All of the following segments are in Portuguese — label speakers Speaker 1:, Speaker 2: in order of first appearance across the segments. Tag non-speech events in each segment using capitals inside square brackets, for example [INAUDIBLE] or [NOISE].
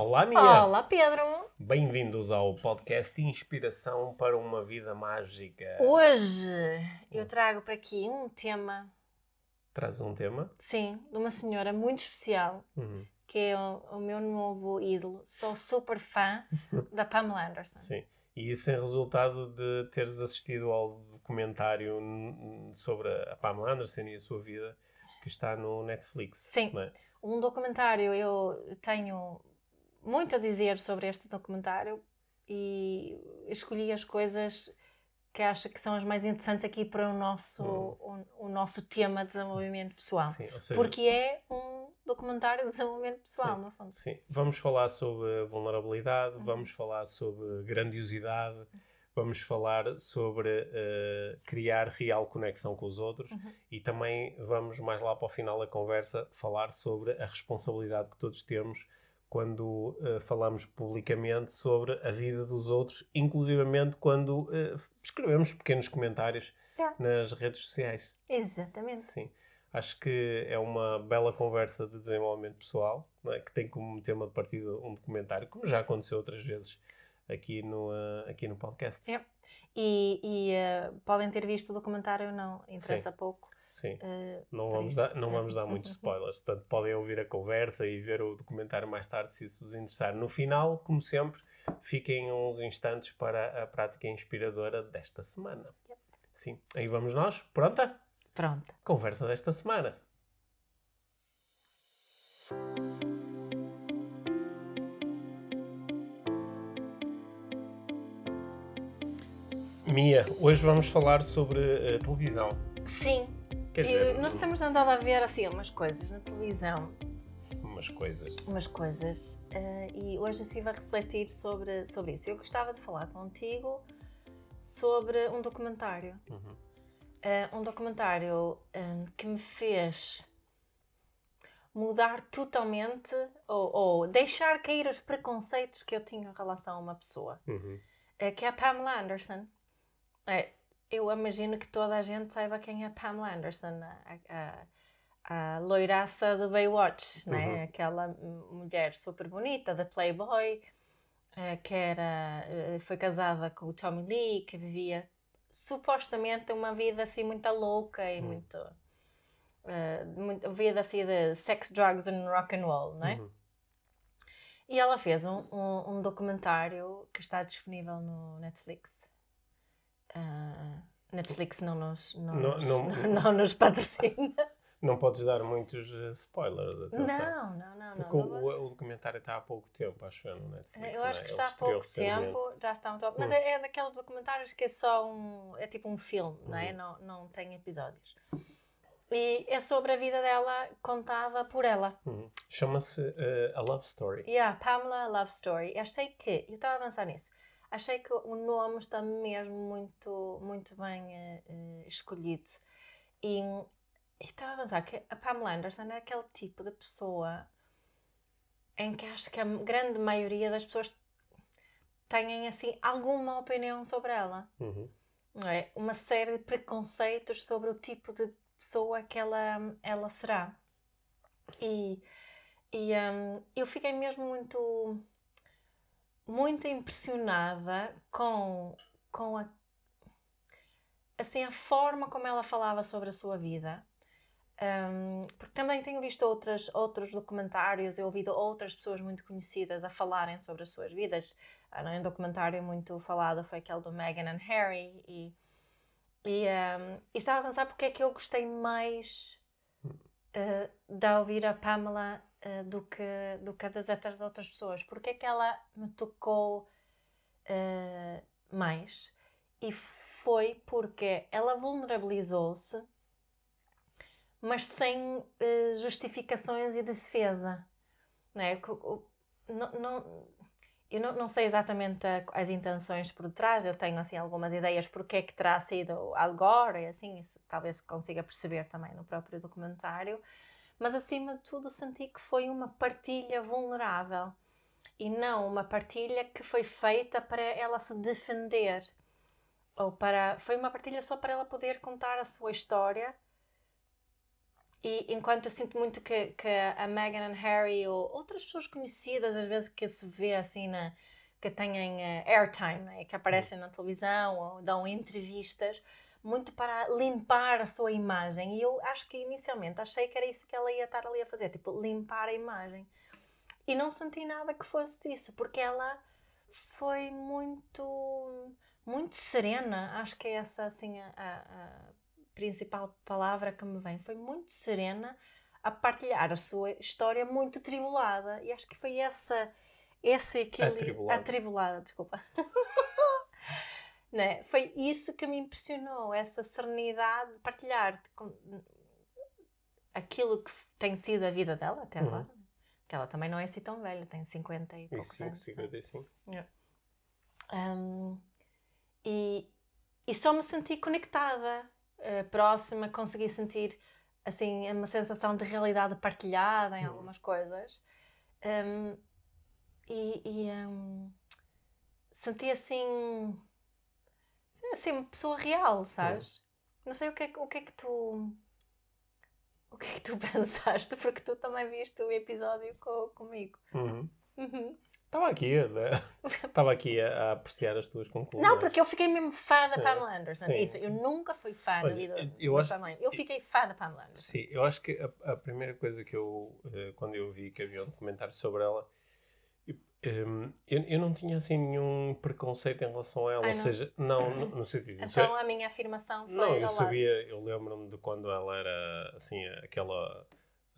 Speaker 1: Olá, Mia!
Speaker 2: Olá, Pedro!
Speaker 1: Bem-vindos ao podcast Inspiração para uma Vida Mágica.
Speaker 2: Hoje eu trago para aqui um tema,
Speaker 1: Traz um tema?
Speaker 2: sim, de uma senhora muito especial,
Speaker 1: Uhum,
Speaker 2: que é o, o meu novo ídolo. Sou super fã [LAUGHS] da Pamela Anderson.
Speaker 1: Sim. E isso é resultado de teres assistido ao documentário sobre a Pamela Anderson e a sua vida que está no Netflix.
Speaker 2: Sim.
Speaker 1: é?
Speaker 2: Um documentário, eu tenho muito a dizer sobre este documentário e escolhi as coisas que acho que são as mais interessantes aqui para o nosso, o, o nosso tema de desenvolvimento pessoal.
Speaker 1: Sim, seja,
Speaker 2: Porque é um documentário de desenvolvimento pessoal,
Speaker 1: Sim.
Speaker 2: no fundo.
Speaker 1: Sim, vamos falar sobre vulnerabilidade,
Speaker 2: Uhum.
Speaker 1: vamos falar sobre grandiosidade, vamos falar sobre eh, criar real conexão com os outros
Speaker 2: Uhum.
Speaker 1: e também vamos mais lá para o final da conversa falar sobre a responsabilidade que todos temos quando eh, falamos publicamente sobre a vida dos outros, inclusivamente quando eh, escrevemos pequenos comentários
Speaker 2: Yeah.
Speaker 1: nas redes sociais.
Speaker 2: Exatamente.
Speaker 1: Sim. Acho que é uma bela conversa de desenvolvimento pessoal, é? que tem como tema de partida um documentário, como já aconteceu outras vezes aqui no, eh, aqui no podcast.
Speaker 2: É. E, e, podem ter visto o documentário ou não, interessa pouco.
Speaker 1: Sim.
Speaker 2: eh,
Speaker 1: Não vamos, dar, não vamos dar muitos spoilers, portanto podem ouvir a conversa e ver o documentário mais tarde se isso vos interessar. No final, como sempre, fiquem uns instantes para a prática inspiradora desta semana.
Speaker 2: Yep.
Speaker 1: Sim, aí vamos nós. Pronta?
Speaker 2: Pronto.
Speaker 1: Conversa desta semana. Mia, hoje vamos falar sobre eh, televisão.
Speaker 2: Sim,
Speaker 1: Quer
Speaker 2: e
Speaker 1: dizer,
Speaker 2: nós temos andado a ver assim umas coisas na televisão,
Speaker 1: umas coisas.
Speaker 2: umas coisas, eh, e hoje estive a refletir sobre, sobre isso. Eu gostava de falar contigo sobre um documentário.
Speaker 1: Uhum.
Speaker 2: Eh, um documentário eh, que me fez mudar totalmente ou, ou deixar cair os preconceitos que eu tinha em relação a uma pessoa.
Speaker 1: Uhum.
Speaker 2: eh, que é a Pamela Anderson. É, eu imagino que toda a gente saiba quem é Pamela Anderson, a, a, a loiraça do Baywatch,
Speaker 1: Uhum.
Speaker 2: né? aquela mulher super bonita da Playboy, eh, que era, eh, foi casada com o Tommy Lee, que vivia supostamente uma vida assim muito louca e
Speaker 1: Uhum.
Speaker 2: muito, muito vida assim de sex, drugs and rock and roll, não é?
Speaker 1: Uhum.
Speaker 2: E ela fez um, um, um documentário que está disponível no Netflix. Ah, Netflix não nos, não,
Speaker 1: Não-
Speaker 2: nos,
Speaker 1: não- [LAUGHS]
Speaker 2: não nos patrocina.
Speaker 1: Não podes dar muitos eh, spoilers, atenção.
Speaker 2: Não, não, não.
Speaker 1: Porque
Speaker 2: não,
Speaker 1: o,
Speaker 2: não
Speaker 1: o- documentário está há pouco tempo, acho eu, no Netflix.
Speaker 2: eu
Speaker 1: não
Speaker 2: acho
Speaker 1: é?
Speaker 2: que está há pouco
Speaker 1: recentemente.
Speaker 2: tempo, já está um top. Mas
Speaker 1: Hum.
Speaker 2: é, é daqueles documentários que é só um. É tipo um filme, não é?
Speaker 1: Uhum.
Speaker 2: Não, não tem episódios. E é sobre a vida dela contada por ela.
Speaker 1: Uhum. Chama-se eh, A Love Story.
Speaker 2: Yeah, Pamela Love Story. Achei que, eu estava a pensar nisso, achei que o nome está mesmo muito, muito bem eh, escolhido. E e estava a pensar que a Pamela Anderson é aquele tipo de pessoa em que acho que a grande maioria das pessoas têm assim alguma opinião sobre ela.
Speaker 1: Uhum.
Speaker 2: Não é? Uma série de preconceitos sobre o tipo de pessoa que ela, ela será. E, e hum, eu fiquei mesmo muito, muito impressionada com, com a, assim, a forma como ela falava sobre a sua vida. Hum, porque também tenho visto outras, outros documentários e ouvido outras pessoas muito conhecidas a falarem sobre as suas vidas. Ah, Um documentário muito falado foi aquele do Meghan and Harry e, e, hum, e estava a pensar porque é que eu gostei mais uh, de ouvir a Pamela uh, do, que, do que das outras outras pessoas. Porque é que ela me tocou uh, mais? E foi porque ela vulnerabilizou-se, mas sem uh, justificações e defesa. Não é? Co- o- não- não- eu não, não sei exatamente a- as intenções por detrás, eu tenho assim algumas ideias porque é que terá sido Al Gore, e assim, isso talvez consiga perceber também no próprio documentário, mas acima de tudo senti que foi uma partilha vulnerável e não uma partilha que foi feita para ela se defender ou para foi uma partilha só para ela poder contar a sua história e enquanto eu sinto muito que, que a Meghan e Harry ou outras pessoas conhecidas, às vezes que se vê assim na que têm uh, airtime, né? que aparecem na televisão ou dão entrevistas, muito para limpar a sua imagem. E eu acho que inicialmente achei que era isso que ela ia estar ali a fazer, tipo, limpar a imagem. E não senti nada que fosse disso, porque ela foi muito, muito serena. Acho que é essa, assim, a, a principal palavra que me vem. Foi muito serena a partilhar a sua história muito tribulada. E acho que foi essa, esse aquele...
Speaker 1: Atribulada.
Speaker 2: Atribulada, desculpa. [LAUGHS] né? Foi isso que me impressionou, essa serenidade de partilhar com aquilo que tem sido a vida dela até uhum. agora. Que ela também não é assim tão velha, tem 50 e poucos anos.
Speaker 1: 55.
Speaker 2: Yeah. Um, e, e só me senti conectada, uh, próxima, consegui sentir assim uma sensação de realidade partilhada em uhum. algumas coisas. Um, e, e um, senti assim assim, uma pessoa real, sabes? Não sei o que, é, o que é que tu. O que é que tu [LAUGHS] pensaste? Porque tu também viste o episódio co, comigo.
Speaker 1: Uhum. Uhum. Estava aqui, né? [LAUGHS] Estava aqui a, a, apreciar as tuas conclusões.
Speaker 2: Não, porque eu fiquei mesmo fã da Pamela Anderson. Sim. Isso, eu nunca fui fã Olha, da vida eu da acho, Pamela Eu fiquei fã da Pamela Anderson.
Speaker 1: Sim, eu acho que a, a primeira coisa que eu, eh, quando eu vi que havia um documentário sobre ela, um, eu, eu não tinha assim nenhum preconceito em relação a ela, Ai, ou seja, não no, no sentido.
Speaker 2: Então a minha afirmação foi.
Speaker 1: Não, eu sabia, eu lembro-me de quando ela era assim, aquela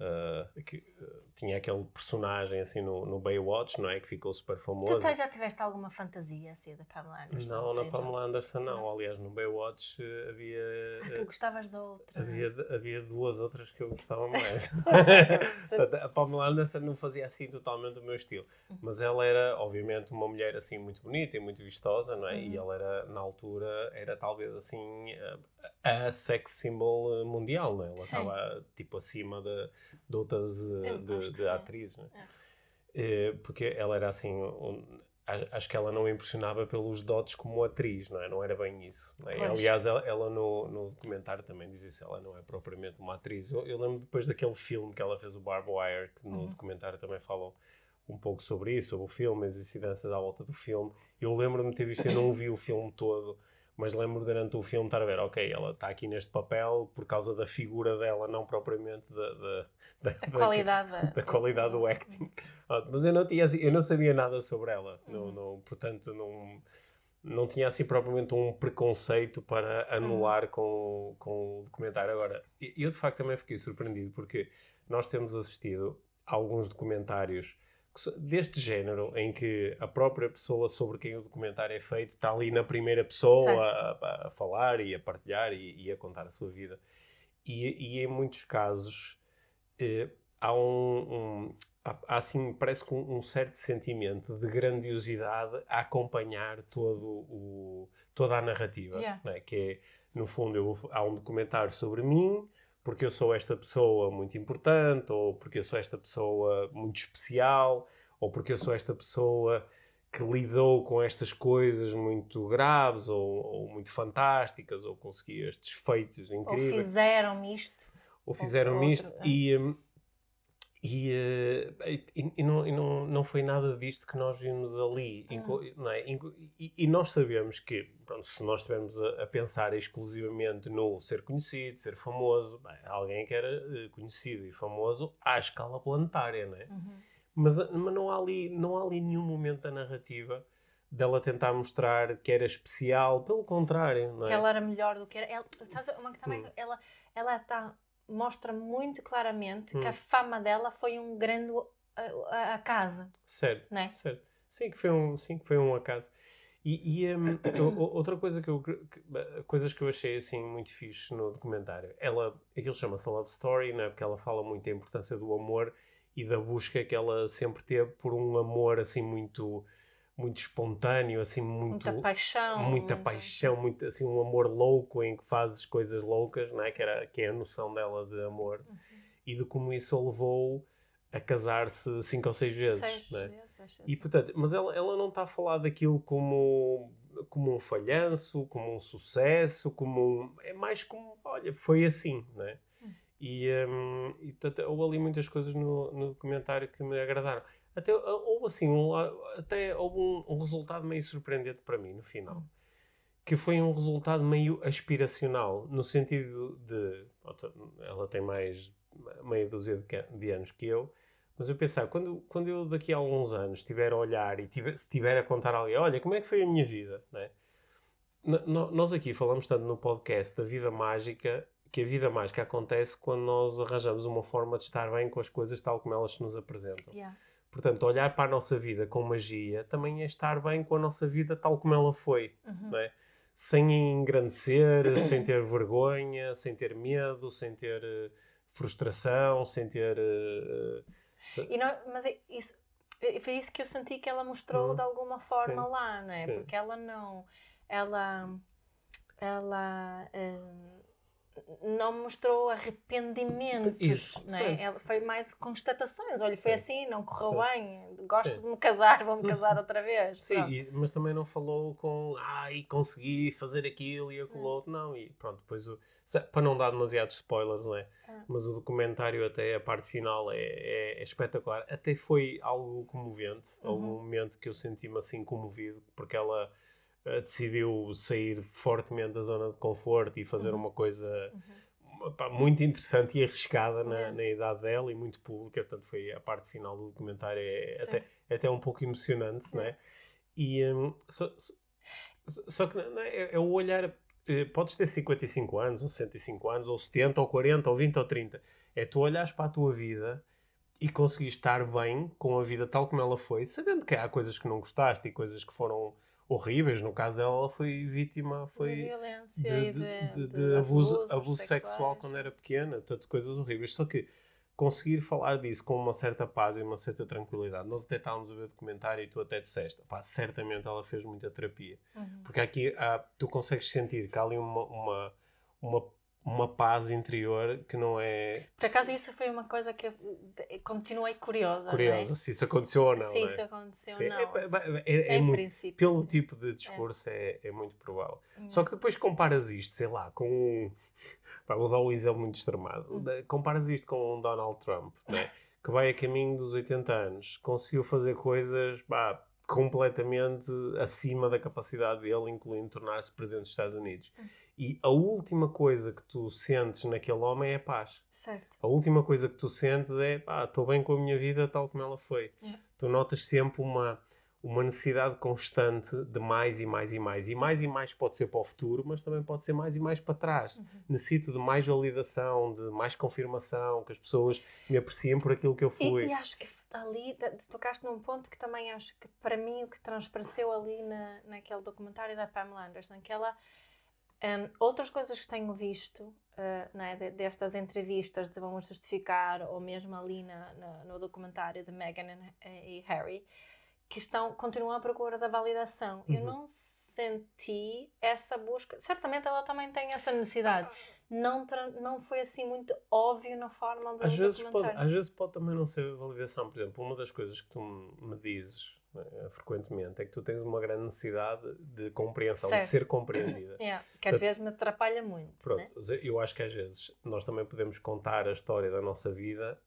Speaker 1: Uh, que, uh, tinha aquele personagem assim no, no Baywatch, não é? Que ficou super famoso.
Speaker 2: Tu já tiveste alguma fantasia assim da Pamela Anderson?
Speaker 1: Não, na Pamela Anderson não. não. Aliás, no Baywatch uh, havia.
Speaker 2: Ah, tu gostavas da outra.
Speaker 1: Havia, havia duas outras que eu gostava mais. [LAUGHS] a Pamela Anderson não fazia assim totalmente o meu estilo. Uhum. Mas ela era, obviamente, uma mulher assim muito bonita e muito vistosa, não é? Uhum. E ela era, na altura, era talvez assim a sex symbol mundial, não é? Ela estava tipo acima de de outras eh, de, de atrizes. Né? É. Eh, porque ela era assim. Um, acho que ela não impressionava pelos dotes como atriz, não é? Não era bem isso. É? Aliás, ela, ela, no, no documentário também diz isso, ela não é propriamente uma atriz. Eu, eu lembro depois daquele filme que ela fez, o Barb Wire, que no uhum. documentário também falam um pouco sobre isso, sobre o filme, as incidências à volta do filme. Eu lembro-me de ter visto, eu não vi o filme todo, mas lembro durante o filme estar a ver, ok, ela está aqui neste papel por causa da figura dela, não propriamente da, da,
Speaker 2: da, da qualidade, [LAUGHS]
Speaker 1: da, da, qualidade do acting. mas eu não, tinha, assim, eu não sabia nada sobre ela, uhum. não, não, portanto não, não tinha assim propriamente um preconceito para anular uhum. com, com o documentário. Agora, eu de facto também fiquei surpreendido porque nós temos assistido a alguns documentários deste género, em que a própria pessoa sobre quem o documentário é feito está ali na primeira pessoa a, a, falar e a partilhar e, e, a contar a sua vida. E, e em muitos casos eh, há um, um há, assim, parece que um, um, certo sentimento de grandiosidade a acompanhar todo o, toda a narrativa, yeah. é? que é, no fundo, eu, há um documentário sobre mim, porque eu sou esta pessoa muito importante, ou porque eu sou esta pessoa muito especial, ou porque eu sou esta pessoa que lidou com estas coisas muito graves ou, ou muito fantásticas, ou conseguiu estes feitos incríveis.
Speaker 2: Ou fizeram-me isto.
Speaker 1: Ou fizeram-me isto. É. E, hum, e, uh, e, e, não, e não, não foi nada disto que nós vimos ali. Não é? e, e, nós sabemos que, pronto, se nós estivermos a, a, pensar exclusivamente no ser conhecido, ser famoso, bem, alguém que era uh, conhecido e famoso à escala planetária, não é? Uhum. Mas, mas não, há ali, não há ali nenhum momento da narrativa dela tentar mostrar que era especial, pelo contrário, não é?
Speaker 2: Que ela era melhor do que era. Ela, uma, também, hum. ela, ela está mostra muito claramente hum. que a hum. fama dela foi um grande acaso.
Speaker 1: Certo, né? certo. Sim, que foi um, sim, que foi um acaso. E, e um, outra coisa que eu que, coisas que eu achei assim muito fixe no documentário, ela, aquilo chama-se Love Story, né? porque ela fala muito da importância do amor e da busca que ela sempre teve por um amor assim muito muito espontâneo, assim, muito...
Speaker 2: Muita paixão.
Speaker 1: Muita muito... paixão, muito, assim, um amor louco em que fazes coisas loucas, não é? Que, era, que é a noção dela de amor. Uhum. E de como isso a levou a casar-se cinco ou seis vezes,
Speaker 2: seis
Speaker 1: é?
Speaker 2: vezes,
Speaker 1: E, portanto, mas ela, ela não está a falar daquilo como, como um falhanço, como um sucesso, como um... É mais como, olha, foi assim, não é? Uhum. E, um, e portanto, houve ali muitas coisas no, no documentário que me agradaram. Até houve assim, um, até houve um, um, resultado meio surpreendente para mim no final. Hum. Que foi um resultado meio aspiracional, no sentido de. Ela tem mais meia dúzia de, anos que eu, mas eu pensava, quando, quando eu daqui a alguns anos estiver a olhar e tiver, se estiver a contar ali, olha, como é que foi a minha vida, né? nós aqui falamos tanto no podcast da vida mágica que a vida mágica acontece quando nós arranjamos uma forma de estar bem com as coisas tal como elas se nos apresentam.
Speaker 2: Yeah.
Speaker 1: Portanto, olhar para a nossa vida com magia também é estar bem com a nossa vida tal como ela foi,
Speaker 2: uhum.
Speaker 1: não é? Sem engrandecer, [COUGHS] sem ter vergonha, sem ter medo, sem ter uh, frustração, sem ter. Uh,
Speaker 2: se... não, mas é isso, foi isso que eu senti que ela mostrou uhum. de alguma forma Sim. lá, não é? Sim. Porque ela não. Ela. Ela. Um, não mostrou arrependimentos, Isso, né? Ela foi mais constatações. Olha, sim. foi assim, não correu sim. bem, gosto sim. de me casar, vou-me casar [LAUGHS] outra vez.
Speaker 1: Sim, e, mas também não falou com, ai, consegui fazer aquilo e aquilo hum. outro, não. E pronto, depois, o, para não dar demasiados spoilers, né? Ah. Mas o documentário, até a parte final, é, é, é espetacular. Até foi algo comovente, uhum. algum momento que eu senti-me assim comovido, porque ela uh, decidiu sair fortemente da zona de conforto e fazer uhum. uma coisa uhum. pá, muito interessante e arriscada na, na, idade dela e muito pública. Portanto, foi a parte final do documentário é até, é até um pouco emocionante, né? E um, só, só, que não, é, é o olhar. Eh, podes ter 55 anos, ou 65 anos, ou 70, ou 40, ou 20, ou 30. É tu olhares para a tua vida e conseguir estar bem com a vida tal como ela foi, sabendo que há coisas que não gostaste e coisas que foram horríveis. No caso dela, ela foi vítima foi
Speaker 2: de violência
Speaker 1: de, de, de, de abuso, abuso sexual quando era pequena, tanto coisas horríveis. Só que conseguir falar disso com uma certa paz e uma certa tranquilidade. Nós até estávamos a ver o documentário e tu até disseste, pá, certamente ela fez muita terapia.
Speaker 2: Uhum.
Speaker 1: Porque aqui há, tu consegues sentir que há ali uma, uma, uma uma paz interior que não é.
Speaker 2: Por acaso, isso foi uma coisa que continuei curiosa.
Speaker 1: É? Curiosa, é? se isso aconteceu ou não.
Speaker 2: Se
Speaker 1: é?
Speaker 2: isso aconteceu ou não.
Speaker 1: É, é, é muito, princípio, pelo sim. tipo de discurso, é, é, muito provável. Hum. Só que depois comparas isto, sei lá, com um. Vou dar um exemplo muito extremado. Hum. Comparas isto com um Donald Trump, né? [LAUGHS] que vai a caminho dos 80 anos, conseguiu fazer coisas. Pá, completamente acima da capacidade dele, incluindo tornar-se presidente dos Estados Unidos. Hum. E a última coisa que tu sentes naquele homem é paz.
Speaker 2: Certo.
Speaker 1: A última coisa que tu sentes é, pá, estou bem com a minha vida tal como ela foi.
Speaker 2: É.
Speaker 1: Tu notas sempre uma, uma necessidade constante de mais e mais e mais. E mais e mais pode ser para o futuro, mas também pode ser mais e mais para trás. Uhum. Necessito de mais validação, de mais confirmação, que as pessoas me apreciem por aquilo que eu fui.
Speaker 2: E, e acho que ali tocaste num ponto que também acho que para mim o que transpareceu ali na, naquele documentário da Pamela Anderson, que ela um, outras coisas que tenho visto uh, né, destas entrevistas de Vamos Justificar, ou mesmo ali na, na, no documentário de Meghan e Harry, que estão, continuam à procura da validação. Uhum. Eu não senti essa busca. Certamente ela também tem essa necessidade. Não, não foi assim muito óbvio na forma do
Speaker 1: às vezes pode Às vezes pode também não ser validação. Por exemplo, uma das coisas que tu me dizes frequentemente, é que tu tens uma grande necessidade de compreensão, certo. de ser compreendida. [COUGHS]
Speaker 2: Yeah, que às vezes me atrapalha muito.
Speaker 1: Pronto, né? eu acho que às vezes nós também podemos contar a história da nossa vida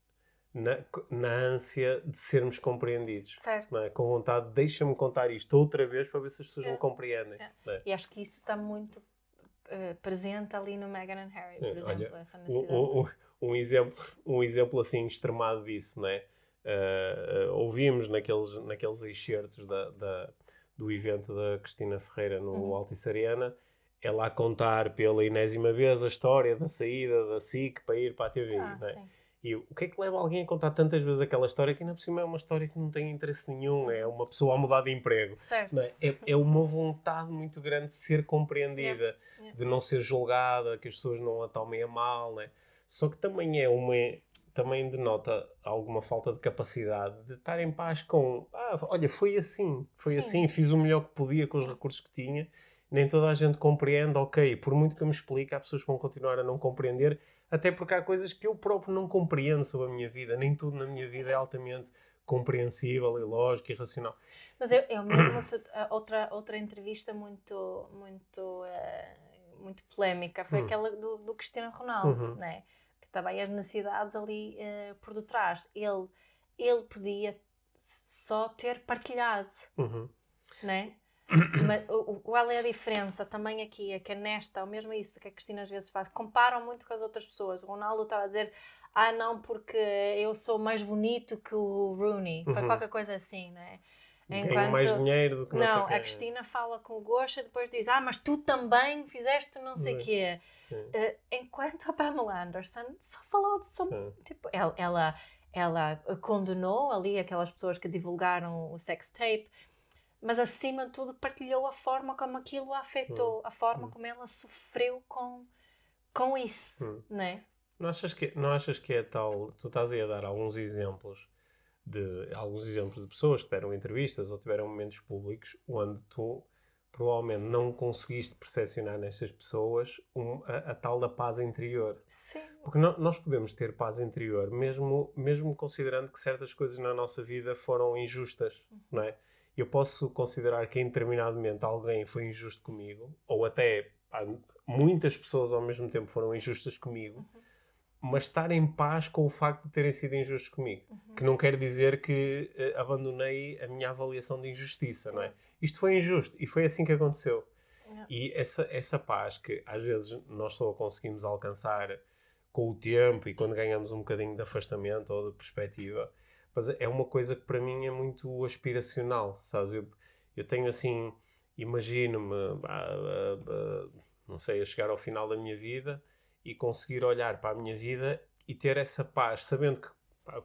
Speaker 1: na, na ânsia de sermos compreendidos.
Speaker 2: Certo.
Speaker 1: É? Com vontade, deixa-me contar isto outra vez para ver se as pessoas é. me compreendem.
Speaker 2: É. E acho que isso está muito uh, presente ali no Meghan and Harry, Sim, por exemplo, olha, essa necessidade.
Speaker 1: Um, um, um, exemplo, um exemplo assim extremado disso, não é? Uh, ouvimos naqueles, naqueles excertos da, da, do evento da Cristina Ferreira no uhum. Altice Arena, ela a contar pela enésima vez a história da saída da SIC para ir para a TV. Ah, é? E o que é que leva alguém a contar tantas vezes aquela história que ainda por cima é uma história que não tem interesse nenhum, é uma pessoa a mudar de emprego.
Speaker 2: Certo.
Speaker 1: É? é? É, uma vontade muito grande de ser compreendida, yeah. Yeah. de não ser julgada, que as pessoas não a tomem a mal. Né? Só que também é uma também denota alguma falta de capacidade de estar em paz com ah, olha, foi assim, foi Sim. assim, fiz o melhor que podia com os recursos que tinha, nem toda a gente compreende, ok, por muito que eu me explique, há pessoas que vão continuar a não compreender, até porque há coisas que eu próprio não compreendo sobre a minha vida, nem tudo na minha vida é altamente compreensível e lógico e racional.
Speaker 2: Mas eu, eu mesmo, outra, outra entrevista muito, muito, uh, muito polémica foi hum. aquela do, do Cristiano Ronaldo, uhum. né? Também as necessidades ali uh, por detrás. Ele, ele podia só ter partilhado,
Speaker 1: Uhum.
Speaker 2: né? [COUGHS] Mas o- qual é a diferença também aqui? É que é nesta, o mesmo isso que a Cristina às vezes faz, comparam muito com as outras pessoas. O Ronaldo estava a dizer, ah, não, porque eu sou mais bonito que o Rooney. Foi
Speaker 1: Uhum.
Speaker 2: qualquer coisa assim, né?
Speaker 1: Ganho mais dinheiro do que não, sei
Speaker 2: Não,
Speaker 1: quê.
Speaker 2: a Cristina fala com o Gosha e depois diz, ah, mas tu também fizeste não sei o quê. Eh, enquanto a Pamela Anderson só falou sobre. Tipo, ela, ela, ela condenou ali aquelas pessoas que divulgaram o sex tape, mas acima de tudo partilhou a forma como aquilo a afetou, a forma
Speaker 1: Hum.
Speaker 2: como ela sofreu com, com isso,
Speaker 1: Hum.
Speaker 2: né?
Speaker 1: Não achas, que, não achas que é tal. Tu estás aí a dar alguns exemplos de alguns exemplos de pessoas que deram entrevistas ou tiveram momentos públicos onde tu provavelmente não conseguiste percepcionar nestas pessoas um- a, a tal da paz interior.
Speaker 2: Sim.
Speaker 1: Porque no- nós podemos ter paz interior mesmo, mesmo considerando que certas coisas na nossa vida foram injustas, não é? Eu posso considerar que em determinado momento alguém foi injusto comigo, ou até muitas pessoas ao mesmo tempo foram injustas comigo, mas estar em paz com o facto de terem sido injustos comigo.
Speaker 2: Uhum.
Speaker 1: Que não quer dizer que eh, abandonei a minha avaliação de injustiça, não é? Isto foi injusto e foi assim que aconteceu.
Speaker 2: Yeah.
Speaker 1: E essa, essa paz que às vezes nós só conseguimos alcançar com o tempo e quando ganhamos um bocadinho de afastamento ou de perspectiva, mas é uma coisa que para mim é muito aspiracional, sabes? Eu, eu tenho assim, imagino-me, ah, ah, ah, não sei, a chegar ao final da minha vida e conseguir olhar para a minha vida e ter essa paz, sabendo que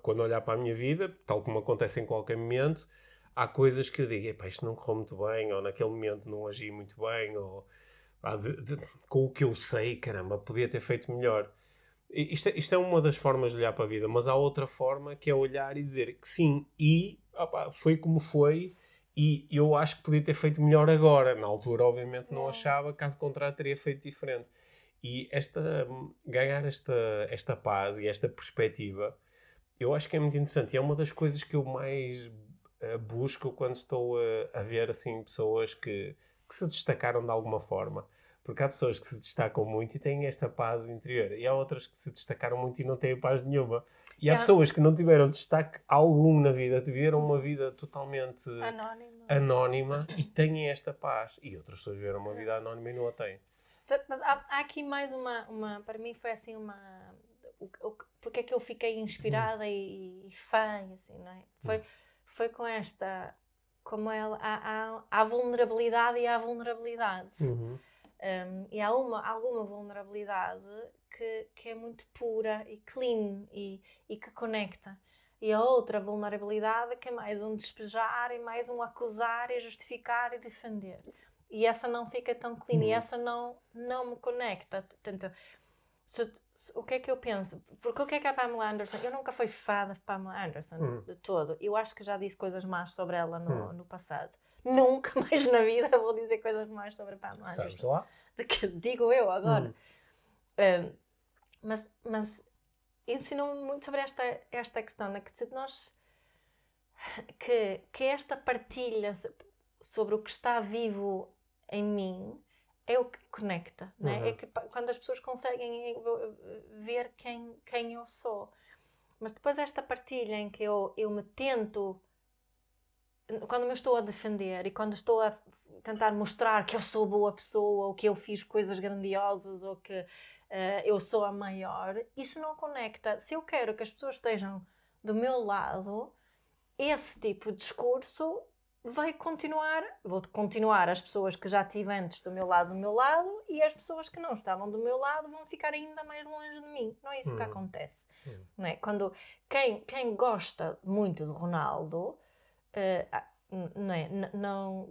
Speaker 1: quando olhar para a minha vida, tal como acontece em qualquer momento, há coisas que eu digo, "Epá, isto não correu muito bem, ou naquele momento não agi muito bem, ou pá, de- de- com o que eu sei, caramba, podia ter feito melhor. Isto é, isto é uma das formas de olhar para a vida, mas há outra forma que é olhar e dizer que sim, e opá, foi como foi, e eu acho que podia ter feito melhor agora. Na altura, obviamente, não
Speaker 2: É.
Speaker 1: achava, caso contrário, teria feito diferente. E esta, ganhar esta, esta paz e esta perspectiva, eu acho que é muito interessante. E é uma das coisas que eu mais eh, busco quando estou a, a ver assim, pessoas que, que se destacaram de alguma forma. Porque há pessoas que se destacam muito e têm esta paz interior. E há outras que se destacaram muito e não têm paz nenhuma. E há
Speaker 2: Yeah.
Speaker 1: pessoas que não tiveram destaque algum na vida, tiveram uma vida totalmente
Speaker 2: Anónimo.
Speaker 1: anónima e têm esta paz. E outras pessoas viveram uma vida anónima e não a têm.
Speaker 2: Mas há, há aqui mais uma, uma. Para mim foi assim uma. O, o, porque é que eu fiquei inspirada e, e fã, assim, não é? Foi, foi com esta. Como ela. Há, há, há vulnerabilidade e há vulnerabilidade.
Speaker 1: Uhum.
Speaker 2: Um, e há uma, alguma vulnerabilidade que, que é muito pura e clean e, e que conecta. E a outra vulnerabilidade que é mais um despejar e mais um acusar e justificar e defender. E essa não fica tão clean e
Speaker 1: Uhum.
Speaker 2: essa não, não me conecta. Se se- o que é que eu penso? Porque o que é que a Pamela Anderson? Eu nunca fui fã da Pamela Anderson
Speaker 1: Uhum.
Speaker 2: de todo. Eu acho que já disse coisas más sobre ela no,
Speaker 1: Uhum.
Speaker 2: no passado. Nunca [LAUGHS] mais na vida vou dizer coisas más sobre a Pamela Anderson
Speaker 1: Sabes lá?
Speaker 2: de que digo eu agora.
Speaker 1: Hum.
Speaker 2: Um, mas mas ensinou-me muito sobre esta, esta questão, de que se nós que, que esta partilha so- sobre o que está vivo em mim é o que conecta, né?
Speaker 1: Uhum.
Speaker 2: é que quando as pessoas conseguem eh, ver quem, quem eu sou. Mas depois esta partilha em que eu, eu me tento quando me estou a defender e quando estou a tentar mostrar que eu sou boa pessoa ou que eu fiz coisas grandiosas ou que eh, eu sou a maior, isso não conecta. Se eu quero que as pessoas estejam do meu lado, esse tipo de discurso vai continuar, vou continuar as pessoas que já tive antes do meu lado do meu lado e as pessoas que não estavam do meu lado vão ficar ainda mais longe de mim. Não é isso que
Speaker 1: Uhum.
Speaker 2: acontece.
Speaker 1: Uhum.
Speaker 2: Não é? Quando quem, quem gosta muito de Ronaldo n- não é? N- não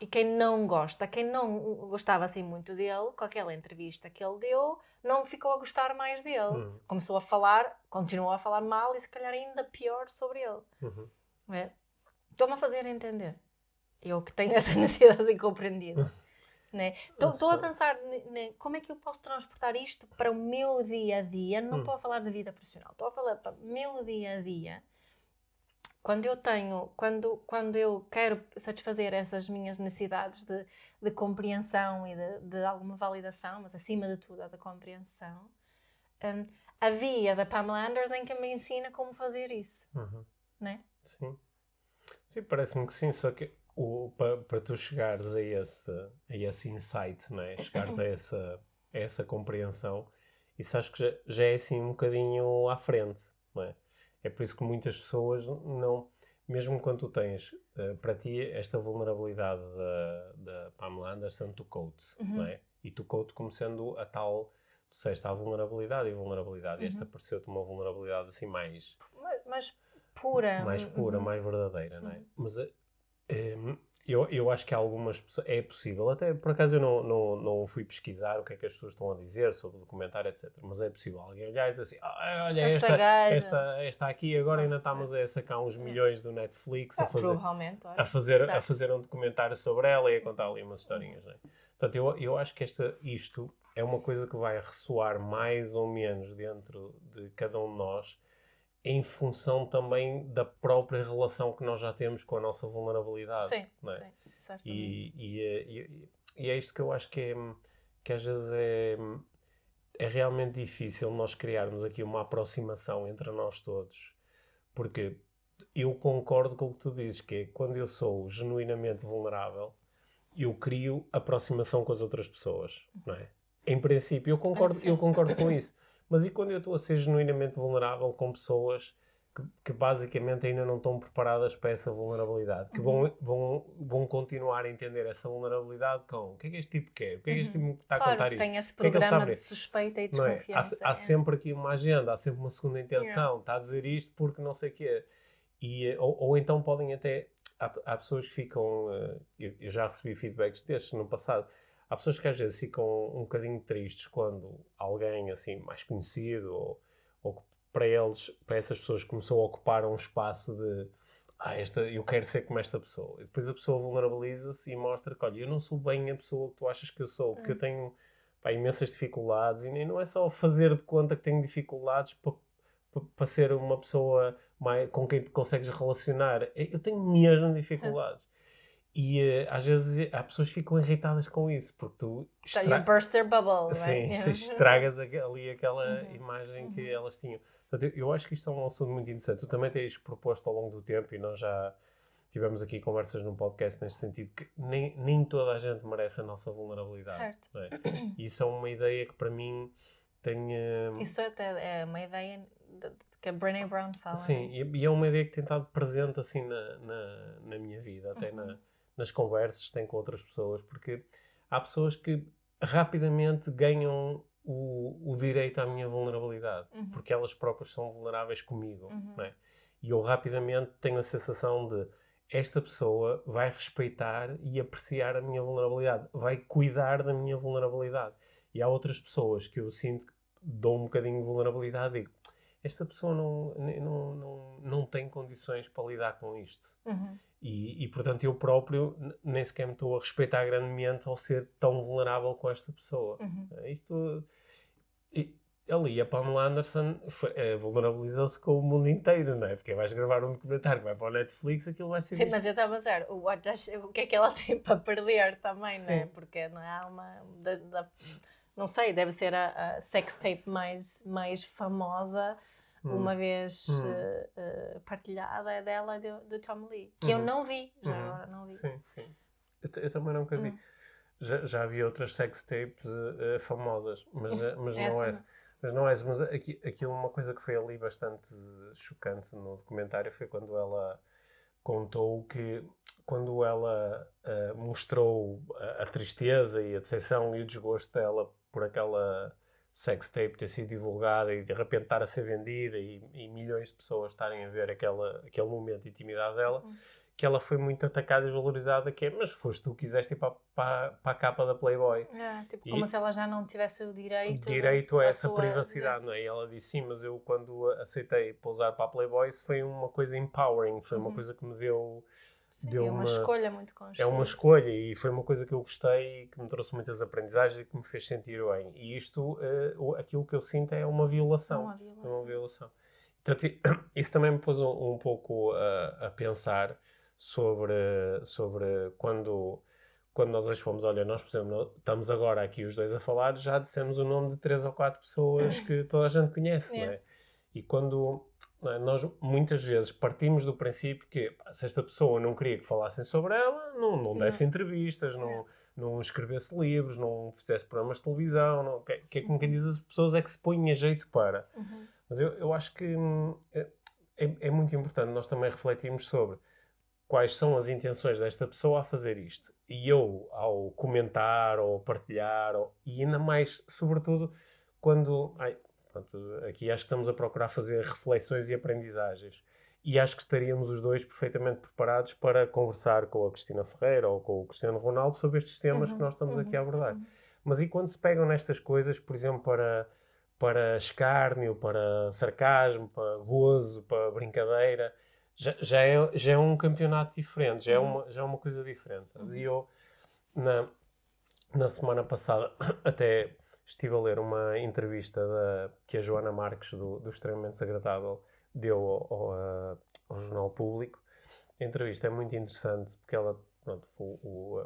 Speaker 2: e quem não gosta, quem não gostava assim muito dele, com aquela entrevista que ele deu, não ficou a gostar mais dele.
Speaker 1: Uhum.
Speaker 2: Começou a falar, continuou a falar mal e se calhar ainda pior sobre ele.
Speaker 1: Uhum.
Speaker 2: é? Estou-me a fazer entender. Eu que tenho [LAUGHS] essa necessidade de compreendida. né? Estou a pensar ne- ne- como é que eu posso transportar isto para o meu dia a dia. Não
Speaker 1: Hum.
Speaker 2: estou a falar de vida profissional, estou a falar para o meu dia a dia. Quando eu tenho, quando, quando eu quero satisfazer essas minhas necessidades de, de compreensão e de, de alguma validação, mas acima de tudo a da compreensão, hum, a via da Pamela Anderson que me ensina como fazer isso,
Speaker 1: Uhum.
Speaker 2: né?
Speaker 1: Sim. Sim, parece-me que sim, só que o, para, para tu chegares a esse, a esse insight, não é? chegares a essa, a essa compreensão, isso acho que já, já é assim um bocadinho à frente, não é? É por isso que muitas pessoas não, mesmo quando tu tens uh, para ti esta vulnerabilidade da, da Pamela Anderson, tu coach,
Speaker 2: Uhum.
Speaker 1: não é? E tu coach como sendo a tal, tu disseste, há vulnerabilidade e vulnerabilidade, e esta
Speaker 2: Uhum.
Speaker 1: pareceu-te uma vulnerabilidade assim mais
Speaker 2: Mas, mas pura.
Speaker 1: mais pura,
Speaker 2: Uhum.
Speaker 1: mais verdadeira, não é?
Speaker 2: Uhum.
Speaker 1: Mas eh, em, eu, eu acho que algumas pessoas, é possível, até por acaso eu não, não, não fui pesquisar o que é que as pessoas estão a dizer sobre o documentário, etc. Mas é possível alguém olhar e dizer assim: "Ah, olha,
Speaker 2: Esta
Speaker 1: esta,
Speaker 2: gaja."
Speaker 1: esta, esta aqui agora ainda está mas a sacar uns
Speaker 2: é.
Speaker 1: milhões do Netflix a
Speaker 2: Ah,
Speaker 1: fazer, a fazer, a fazer um documentário sobre ela e a contar ali umas historinhas. Não é? Portanto, eu, eu acho que esta, isto é uma coisa que vai ressoar mais ou menos dentro de cada um de nós em função também da própria relação que nós já temos com a nossa vulnerabilidade.
Speaker 2: Sim,
Speaker 1: é?
Speaker 2: sim, certamente.
Speaker 1: E, e, é- e- e é isto que eu acho que, é, que às vezes é, é realmente difícil nós criarmos aqui uma aproximação entre nós todos. Porque eu concordo com o que tu dizes, que é quando eu sou genuinamente vulnerável, eu crio aproximação com as outras pessoas, não é? Em princípio, eu concordo, eu concordo com isso. Mas e quando eu estou a ser genuinamente vulnerável com pessoas que, que basicamente ainda não estão preparadas para essa vulnerabilidade, que vão, vão, vão continuar a entender essa vulnerabilidade com o que é que este tipo quer, o que é que este tipo está a contar isto.
Speaker 2: tem esse
Speaker 1: é
Speaker 2: programa de
Speaker 1: abrir?
Speaker 2: suspeita e
Speaker 1: Não é? Há,
Speaker 2: desconfiança.
Speaker 1: há
Speaker 2: é.
Speaker 1: sempre aqui uma agenda, há sempre uma segunda intenção, está a dizer isto porque não sei o quê. E, ou, ou então podem até. Há, pessoas que ficam. eh, eu já recebi feedbacks destes no passado. Há pessoas que às vezes ficam um bocadinho tristes quando alguém assim mais conhecido ou, ou que para eles, para essas pessoas começou a ocupar um espaço de ah, esta, eu quero ser como esta pessoa. E depois a pessoa vulnerabiliza-se e mostra que, olha, eu não sou bem a pessoa que tu achas que eu sou, porque eu tenho pá, imensas dificuldades e nem não é só fazer de conta que tenho dificuldades para para ser uma pessoa mais, com quem te consegues relacionar. É, Eu tenho mesmo dificuldades. E eh, às vezes há pessoas que ficam irritadas com isso, porque tu estra-
Speaker 2: burst their bubble,
Speaker 1: Sim, [LAUGHS]
Speaker 2: right?
Speaker 1: estragas ali aquela
Speaker 2: Uhum,
Speaker 1: imagem que
Speaker 2: uhum.
Speaker 1: elas tinham. Portanto, eu, acho que isto é um assunto muito interessante. Tu também tens proposto ao longo do tempo e nós já tivemos aqui conversas num podcast neste sentido que nem, nem toda a gente merece a nossa vulnerabilidade.
Speaker 2: Certo.
Speaker 1: é? E isso é uma ideia que para mim tem. eh,
Speaker 2: Isso até é uma ideia de- de- que a Brené Brown fala.
Speaker 1: Sim,
Speaker 2: né?
Speaker 1: e, e é uma ideia que tem estado presente assim na, na, na minha vida, até na-
Speaker 2: Uhum.
Speaker 1: Nas conversas que tenho com outras pessoas, porque há pessoas que rapidamente ganham o, o direito à minha vulnerabilidade,
Speaker 2: Uhum.
Speaker 1: porque elas próprias são vulneráveis comigo,
Speaker 2: Uhum.
Speaker 1: não é? E eu rapidamente tenho a sensação de esta pessoa vai respeitar e apreciar a minha vulnerabilidade, vai cuidar da minha vulnerabilidade. E há outras pessoas que eu sinto que dou um bocadinho de vulnerabilidade e digo, esta pessoa não, não, não, não tem condições para lidar com isto.
Speaker 2: Uhum.
Speaker 1: E, e, portanto eu próprio nem sequer me estou a respeitar grandemente ao ser tão vulnerável com esta pessoa.
Speaker 2: Uhum.
Speaker 1: Isto. e- ali a Pamela Anderson eh, vulnerabilizou-se com o mundo inteiro, não é? Porque vais gravar um documentário que vai para o Netflix, aquilo vai ser.
Speaker 2: Sim,
Speaker 1: visto.
Speaker 2: mas eu estava a dizer, o, o que é que ela tem [LAUGHS] para perder também, não é?
Speaker 1: Sim.
Speaker 2: Porque não há uma. da- da- não sei, deve ser a, a sex tape mais, mais famosa,
Speaker 1: Hum.
Speaker 2: uma vez
Speaker 1: Hum.
Speaker 2: eh, eh, partilhada, é dela do, do Tom Lee, que eu
Speaker 1: Uhum.
Speaker 2: não vi, já
Speaker 1: Uhum.
Speaker 2: agora não vi.
Speaker 1: Sim, sim. Eu, eu também nunca vi.
Speaker 2: Hum.
Speaker 1: Já, já vi outras sex tapes eh, famosas, mas, eh, mas não é.
Speaker 2: não.
Speaker 1: Mas não é, mas aqui, aqui uma coisa que foi ali bastante chocante no documentário foi quando ela contou que quando ela eh, mostrou a, a tristeza e a decepção e o desgosto dela por aquela sex tape ter sido divulgada e de repente estar a ser vendida e, e milhões de pessoas estarem a ver aquela, aquele momento de intimidade dela,
Speaker 2: Uhum.
Speaker 1: que ela foi muito atacada e desvalorizada, que é, mas foste tu que quiseste ir para, para, para a capa da Playboy
Speaker 2: É, tipo,
Speaker 1: E-
Speaker 2: como se ela já não tivesse o direito,
Speaker 1: direito a essa privacidade, não é? E ela disse sim, mas eu quando aceitei pousar para a Playboy isso foi uma coisa empowering, foi uma
Speaker 2: Uhum.
Speaker 1: coisa que me deu
Speaker 2: Sim,
Speaker 1: deu
Speaker 2: é uma,
Speaker 1: uma-
Speaker 2: escolha muito consciente.
Speaker 1: é uma escolha e foi uma coisa que eu gostei e que me trouxe muitas aprendizagens e que me fez sentir bem. E isto, o- aquilo que eu sinto é uma violação.
Speaker 2: Não há
Speaker 1: É uma
Speaker 2: violação.
Speaker 1: violação. Portanto, [COUGHS] isso também me pôs um, um pouco a, a pensar sobre, sobre quando, quando nós fomos, olha, nós, por exemplo, estamos agora aqui os dois a falar, já dissemos o nome de três ou quatro pessoas [COUGHS] que toda a gente conhece, não é? E quando é? nós muitas vezes partimos do princípio que se esta pessoa não queria que falassem sobre ela, não, não desse não. entrevistas, não, não escrevesse livros, não fizesse programas de televisão, não, que, que é como quem diz, as pessoas é que se põem a jeito para. Uhum. Mas eu, eu acho que hum, é, é, é muito importante nós também refletirmos sobre quais são as intenções desta pessoa a fazer isto. E eu, ao comentar ou partilhar, ou, e ainda mais, sobretudo, quando. Ai, pronto, aqui acho que estamos a procurar fazer reflexões e aprendizagens. E acho que estaríamos os dois perfeitamente preparados para conversar com a Cristina Ferreira ou com o Cristiano Ronaldo sobre estes temas uhum, que nós estamos uhum, aqui a abordar. Uhum. Mas e quando se pegam nestas coisas, por exemplo, para, para escárnio, para sarcasmo, para gozo, para brincadeira, já, já, é, já é um campeonato diferente, já é uhum. uma, já é uma coisa diferente. Uhum. E eu, na, na semana passada, [COUGHS] até estive a ler uma entrevista da, que a Joana Marques, do, do Extremamente Desagradável, deu ao, ao, ao, Jornal Público. A entrevista é muito interessante porque ela, pronto, o, o,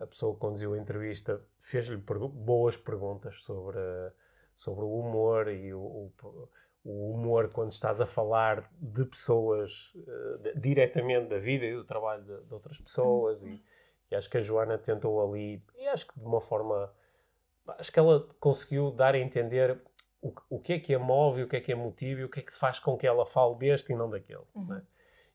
Speaker 1: a, pessoa que conduziu a entrevista fez-lhe boas perguntas sobre, sobre o humor e o, o humor quando estás a falar de pessoas uh, diretamente da vida e do trabalho de, de outras pessoas e, e, acho que a Joana tentou ali e acho que de uma forma acho que ela conseguiu dar a entender o, o que é que a move, o que é que a motiva e o que é que faz com que ela fale deste e não daquele. Uhum. Né?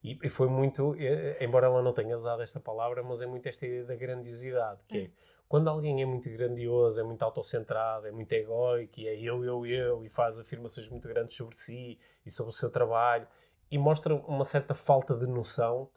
Speaker 1: E, e, foi muito, embora ela não tenha usado esta palavra, mas é muito esta ideia da grandiosidade, que é uhum quando alguém é muito grandioso, é muito autocentrado, é muito egóico, e é eu, eu, eu, e faz afirmações muito grandes sobre si e sobre o seu trabalho, e mostra uma certa falta de noção,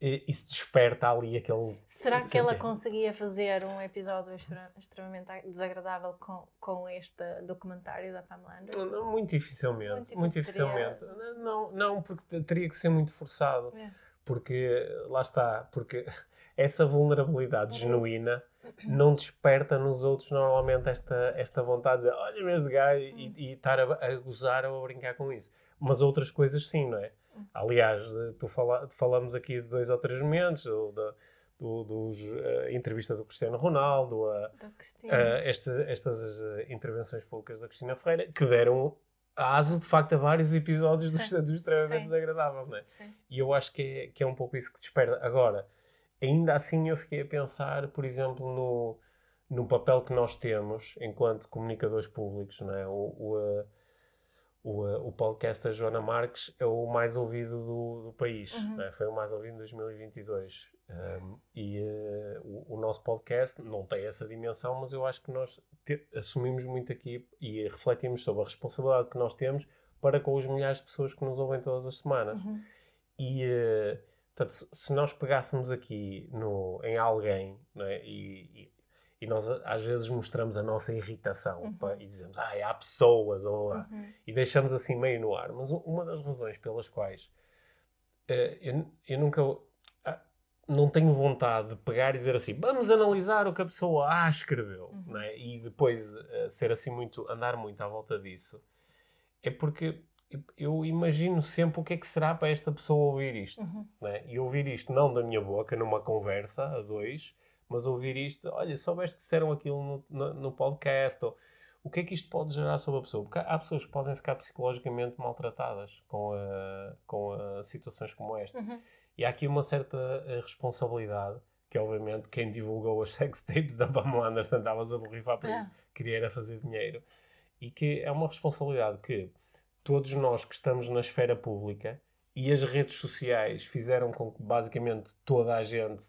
Speaker 1: isso desperta ali aquele.
Speaker 2: Será que ela conseguia fazer um episódio extremamente desagradável com, com este documentário da Pamela Anderson?
Speaker 1: Muito dificilmente. Muito, muito dificilmente. Seria... Não, não, porque teria que ser muito forçado. É. Porque, lá está, porque [LAUGHS] essa vulnerabilidade é genuína não desperta nos outros normalmente esta, esta vontade de dizer olha este gajo e, hum. e estar a, a, gozar ou a brincar com isso. Mas outras coisas sim, não é? Aliás, tu fala, falamos aqui de dois ou três momentos, da, do, dos, a eh, entrevista do Cristiano Ronaldo, a, a esta, estas uh, intervenções públicas da Cristina Ferreira, que deram aso de facto a vários episódios do, do extremamente desagradável, não é? Sim. E eu acho que é, que é um pouco isso que desperta. Agora, ainda assim eu fiquei a pensar, por exemplo, no, no papel que nós temos enquanto comunicadores públicos, não é? O, o, o, o podcast da Joana Marques é o mais ouvido do, do país, uhum. é? foi o mais ouvido em 2022. Um, e uh, o, o, nosso podcast não tem essa dimensão, mas eu acho que nós te, assumimos muito aqui e refletimos sobre a responsabilidade que nós temos para com os milhares de pessoas que nos ouvem todas as semanas. Uhum. E, uh, Portanto, se nós pegássemos aqui no, em alguém é? e, e, nós às vezes mostramos a nossa irritação uhum. e dizemos, ah, há pessoas, ou, uhum. e deixamos assim meio no ar. Mas uma das razões pelas quais uh, eu, eu, nunca. Uh, não tenho vontade de pegar e dizer assim, vamos analisar o que a pessoa A escreveu, uhum. é? e depois uh, ser assim muito, andar muito à volta disso, é porque eu imagino sempre o que é que será para esta pessoa ouvir isto. Né? E ouvir isto não da minha boca, numa conversa a dois, mas ouvir isto, olha, soubeste que disseram aquilo no, no, no, podcast, ou o que é que isto pode gerar sobre a pessoa? Porque há pessoas que podem ficar psicologicamente maltratadas com, a, com a situações como esta. Uhum. E há aqui uma certa eh, responsabilidade, que obviamente quem divulgou as [LAUGHS] sex tapes da Pamela Anderson estava a borrifar para é. isso, queria era fazer dinheiro. E que é uma responsabilidade que todos nós que estamos na esfera pública e as redes sociais fizeram com que basicamente toda a gente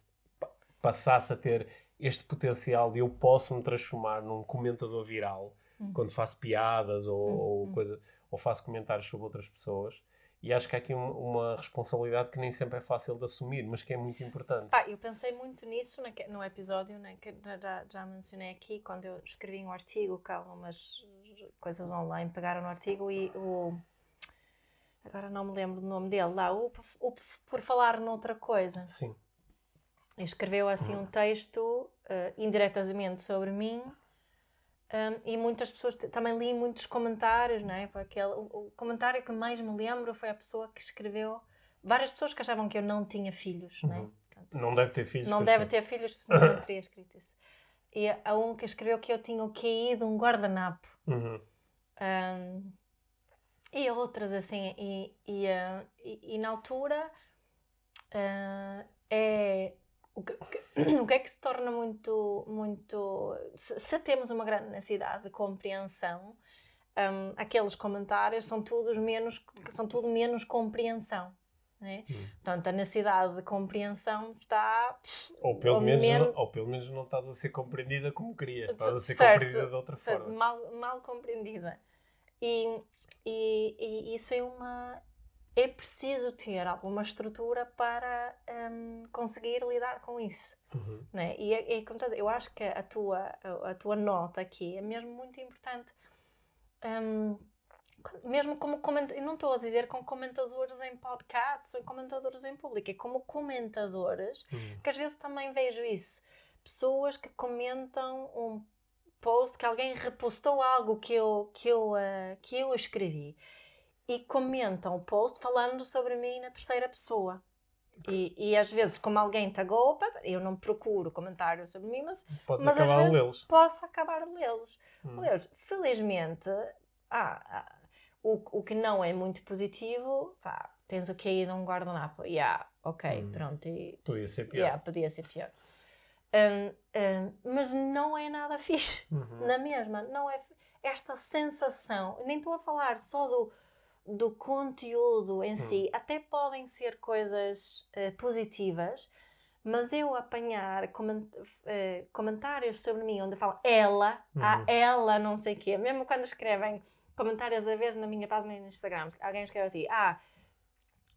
Speaker 1: passasse a ter este potencial de eu posso me transformar num comentador viral uhum. quando faço piadas ou, uhum. ou, coisa, ou faço comentários sobre outras pessoas. E acho que há aqui uma responsabilidade que nem sempre é fácil de assumir, mas que é muito importante.
Speaker 2: Ah, eu pensei muito nisso no episódio né, que já, já mencionei aqui, quando eu escrevi um artigo que algumas coisas online pegaram no artigo e o. Agora não me lembro do nome dele, lá, o, o Por Falar Noutra Coisa. Sim. Escreveu assim um texto uh, indiretamente sobre mim um, e muitas pessoas, também li muitos comentários, não é? Foi aquele, o, o, comentário que mais me lembro foi a pessoa que escreveu, várias pessoas que achavam que eu não tinha filhos, uhum. não é? Uhum. Portanto,
Speaker 1: não deve ter filhos.
Speaker 2: Não deve ter filhos, senão não teria [LAUGHS] escrito isso. E a um que escreveu que eu tinha o QI de um guardanapo.
Speaker 1: Uhum.
Speaker 2: Um, e outras assim. E, e, uh, e, e na altura uh, é. O que, [CLEARS THROAT] o que é que se torna muito. muito se, se temos uma grande necessidade de compreensão, um, aqueles comentários são, todos menos, são tudo menos compreensão. Né? Hum. Portanto, a necessidade de compreensão está.
Speaker 1: Ou pelo, ou menos, menos... Não, ou pelo menos não estás a ser compreendida como querias, estás a ser certo, compreendida de outra certo, forma.
Speaker 2: Mal, mal compreendida. E, e, e, isso é uma. É preciso ter alguma estrutura para um, conseguir lidar com isso. Uhum. Né? E, é, é, eu acho que a tua, a tua nota aqui é mesmo muito importante. Um, mesmo como comentadores, não estou a dizer com comentadores em podcasts ou comentadores em público, é como comentadores, hum. que às vezes também vejo isso. Pessoas que comentam um post, que alguém repostou algo que eu, que eu, uh, que eu escrevi e comentam o post falando sobre mim na terceira pessoa. E, e, às vezes, como alguém tagou, eu não procuro comentários sobre mim, mas,
Speaker 1: Podes
Speaker 2: mas
Speaker 1: acabar às vezes
Speaker 2: posso acabar de lê-los. Hum. Felizmente, ah, o, o que não é muito positivo, pá, tens o QI de um guardanapo. Yeah, ok, hum. pronto. E,
Speaker 1: podia ser pior.
Speaker 2: Yeah, podia ser pior. Um, um, mas não é nada [LAUGHS] fixe, uhum. na mesma. Não é esta sensação. Nem estou a falar só do, do conteúdo em si. Hum. Até podem ser coisas uh, positivas, mas eu apanhar coment, uh, comentários sobre mim onde fala ela, uhum. a ela, não sei o quê, mesmo quando escrevem comentários a vez na minha página no Instagram. Alguém escreve assim: Ah,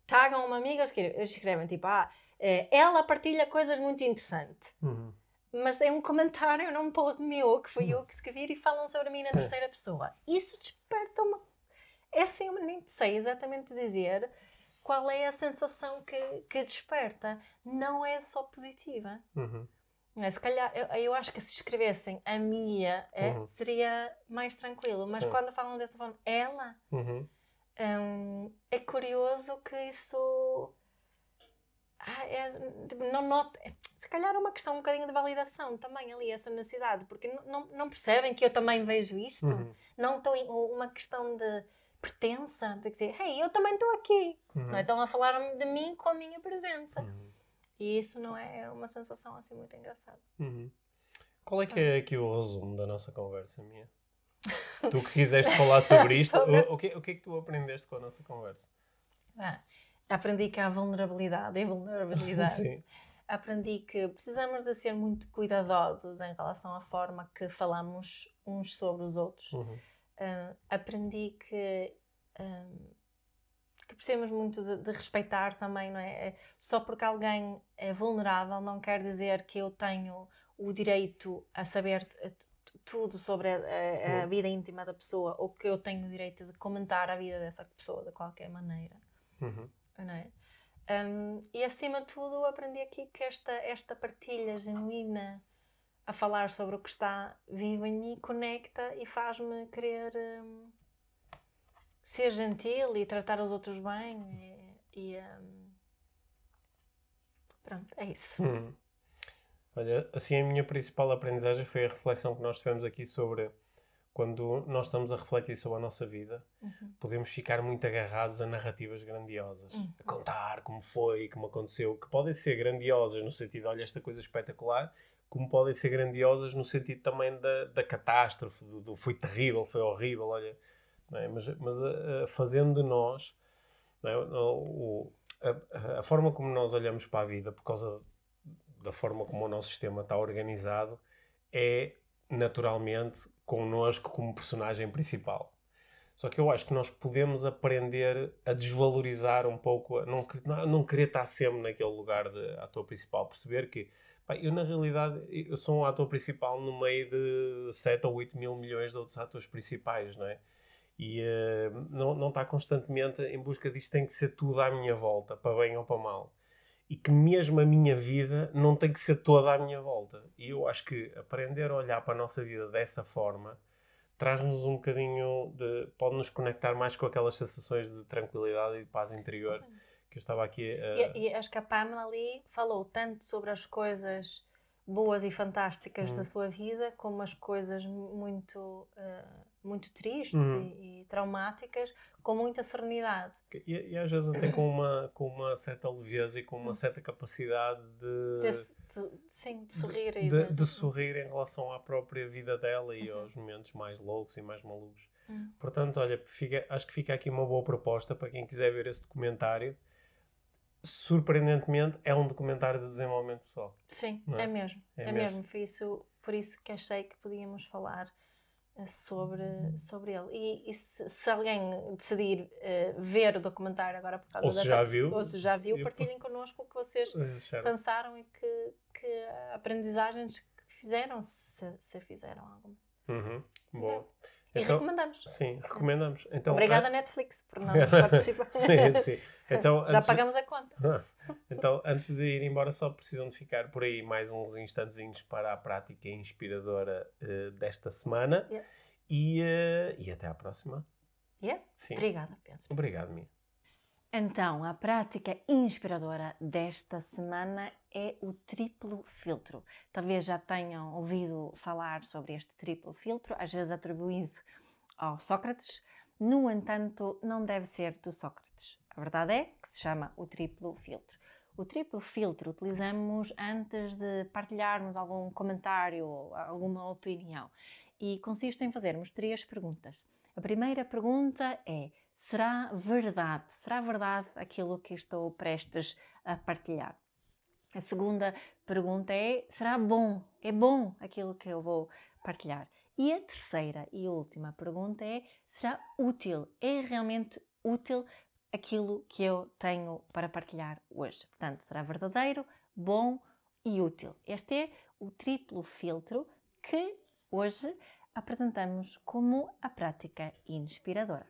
Speaker 2: tagam uma amiga, escrevem tipo: Ah, eh, ela partilha coisas muito interessantes. Uhum. Mas é um comentário num post meu que foi uhum. eu que escrevi e falam sobre mim na Sim. terceira pessoa. Isso desperta uma. É assim, eu nem sei exatamente dizer qual é a sensação que, que desperta. Não é só positiva. Uhum. É, se calhar, eu, eu, acho que se escrevessem a Mia é, uhum. seria mais tranquilo, mas Sim. quando falam desta forma, ela, uhum. um, é curioso que isso. Ah, é, tipo, não nota, se calhar é uma questão um bocadinho de validação também ali, essa necessidade, porque não, não percebem que eu também vejo isto, uhum. não estou uma questão de pertença, de dizer, hey, eu também estou aqui, uhum. não é? estão a falar de mim com a minha presença. Uhum. E isso não é uma sensação assim muito engraçada.
Speaker 1: Uhum. Qual é que é aqui o resumo da nossa conversa, minha? tu que quiseste falar sobre isto, [LAUGHS] o, o, que, o que é que tu aprendeste com a nossa conversa?
Speaker 2: Ah, aprendi que há vulnerabilidade e vulnerabilidade. [LAUGHS] Sim. Aprendi que precisamos de ser muito cuidadosos em relação à forma que falamos uns sobre os outros. Uhum. Uh, aprendi que um, que precisamos muito de, de, respeitar também, não é? é? Só porque alguém é vulnerável não quer dizer que eu tenho o direito a saber tudo sobre a, a, a, vida íntima da pessoa ou que eu tenho o direito de comentar a vida dessa pessoa de qualquer maneira. Uhum. Não é? Um, e acima de tudo aprendi aqui que esta, esta partilha genuína a falar sobre o que está vivo em mim conecta e faz-me querer um, ser gentil e tratar os outros bem e, e um... pronto, é isso. Hum.
Speaker 1: Olha, assim a minha principal aprendizagem foi a reflexão que nós tivemos aqui sobre quando nós estamos a refletir sobre a nossa vida, uhum. podemos ficar muito agarrados a narrativas grandiosas, uhum. a contar como foi, como aconteceu, que podem ser grandiosas no sentido, olha, esta coisa espetacular, como podem ser grandiosas no sentido também da, da catástrofe, do, do foi terrível, foi horrível, olha, é? mas, mas uh, fazendo de nós é? o, a, a, forma como nós olhamos para a vida por causa da forma como o nosso sistema está organizado é naturalmente connosco como personagem principal. Só que eu acho que nós podemos aprender a desvalorizar um pouco, a não, não querer estar sempre naquele lugar de ator principal, perceber que pá, eu na realidade eu sou um ator principal no meio de 7 ou 8 mil milhões de outros atores principais, não é? e uh, não, não está constantemente em busca disto, tem que ser tudo à minha volta, para bem ou para mal. E que mesmo a minha vida não tem que ser toda à minha volta. E eu acho que aprender a olhar para a nossa vida dessa forma traz-nos um bocadinho de. pode nos conectar mais com aquelas sensações de tranquilidade e de paz interior Sim. Que eu estava aqui a...
Speaker 2: E, e acho que a Pamela ali falou tanto sobre as coisas boas e fantásticas da
Speaker 1: Uhum.
Speaker 2: sua vida, como as coisas muito, eh, muito tristes
Speaker 1: Uhum.
Speaker 2: e, e traumáticas, com muita serenidade.
Speaker 1: E, e às vezes até com uma, com uma certa leveza e com uma certa capacidade de,
Speaker 2: De, de- sim, de sorrir e
Speaker 1: de, de sorrir em relação à própria vida dela e
Speaker 2: Uhum.
Speaker 1: aos momentos mais loucos e mais malucos.
Speaker 2: Uhum.
Speaker 1: Portanto, olha, fica- acho que fica aqui uma boa proposta para quem quiser ver esse documentário. Surpreendentemente, é um documentário de desenvolvimento pessoal.
Speaker 2: Sim,
Speaker 1: Não é?
Speaker 2: é mesmo.
Speaker 1: É
Speaker 2: É,
Speaker 1: mesmo.
Speaker 2: Foi isso, por isso que achei que podíamos falar eh, sobre, sobre ele. E, e se, se alguém decidir eh, ver o documentário agora por causa
Speaker 1: Ou se
Speaker 2: dessa-
Speaker 1: já viu.
Speaker 2: ou se já viu, partilhem connosco o que vocês [LAUGHS]
Speaker 1: certo.
Speaker 2: pensaram e que, que aprendizagens que fizeram, se, se fizeram alguma.
Speaker 1: Uhum. Bom.
Speaker 2: E
Speaker 1: Então,
Speaker 2: recomendamos.
Speaker 1: sim, recomendamos. Então,
Speaker 2: Obrigada,
Speaker 1: a-
Speaker 2: Netflix, por não [LAUGHS] nos participar.
Speaker 1: sim, sim. Então,
Speaker 2: Já
Speaker 1: antes-
Speaker 2: pagamos a conta.
Speaker 1: Então, antes de ir embora, só precisam de ficar por aí mais uns instantezinhos para a prática inspiradora eh, desta semana.
Speaker 2: Yeah.
Speaker 1: E, eh, e até à próxima.
Speaker 2: Yeah?
Speaker 1: Sim.
Speaker 2: Obrigada, Pedro.
Speaker 1: Obrigado, Mia.
Speaker 2: Então, a prática inspiradora desta semana é o triplo filtro. Talvez já tenham ouvido falar sobre este triplo filtro, às vezes atribuído ao Sócrates. No entanto, não deve ser do Sócrates. A verdade é que se chama o triplo filtro. O triplo filtro utilizamos antes de partilharmos algum comentário ou alguma opinião e consiste em fazermos três perguntas. A primeira pergunta é: será verdade? Será verdade aquilo que estou prestes a partilhar? A segunda pergunta é: será bom? É bom aquilo que eu vou partilhar? E a terceira e última pergunta é: será útil? É realmente útil aquilo que eu tenho para partilhar hoje? Portanto, será verdadeiro, bom e útil. Este é o triplo filtro que hoje apresentamos como a prática inspiradora.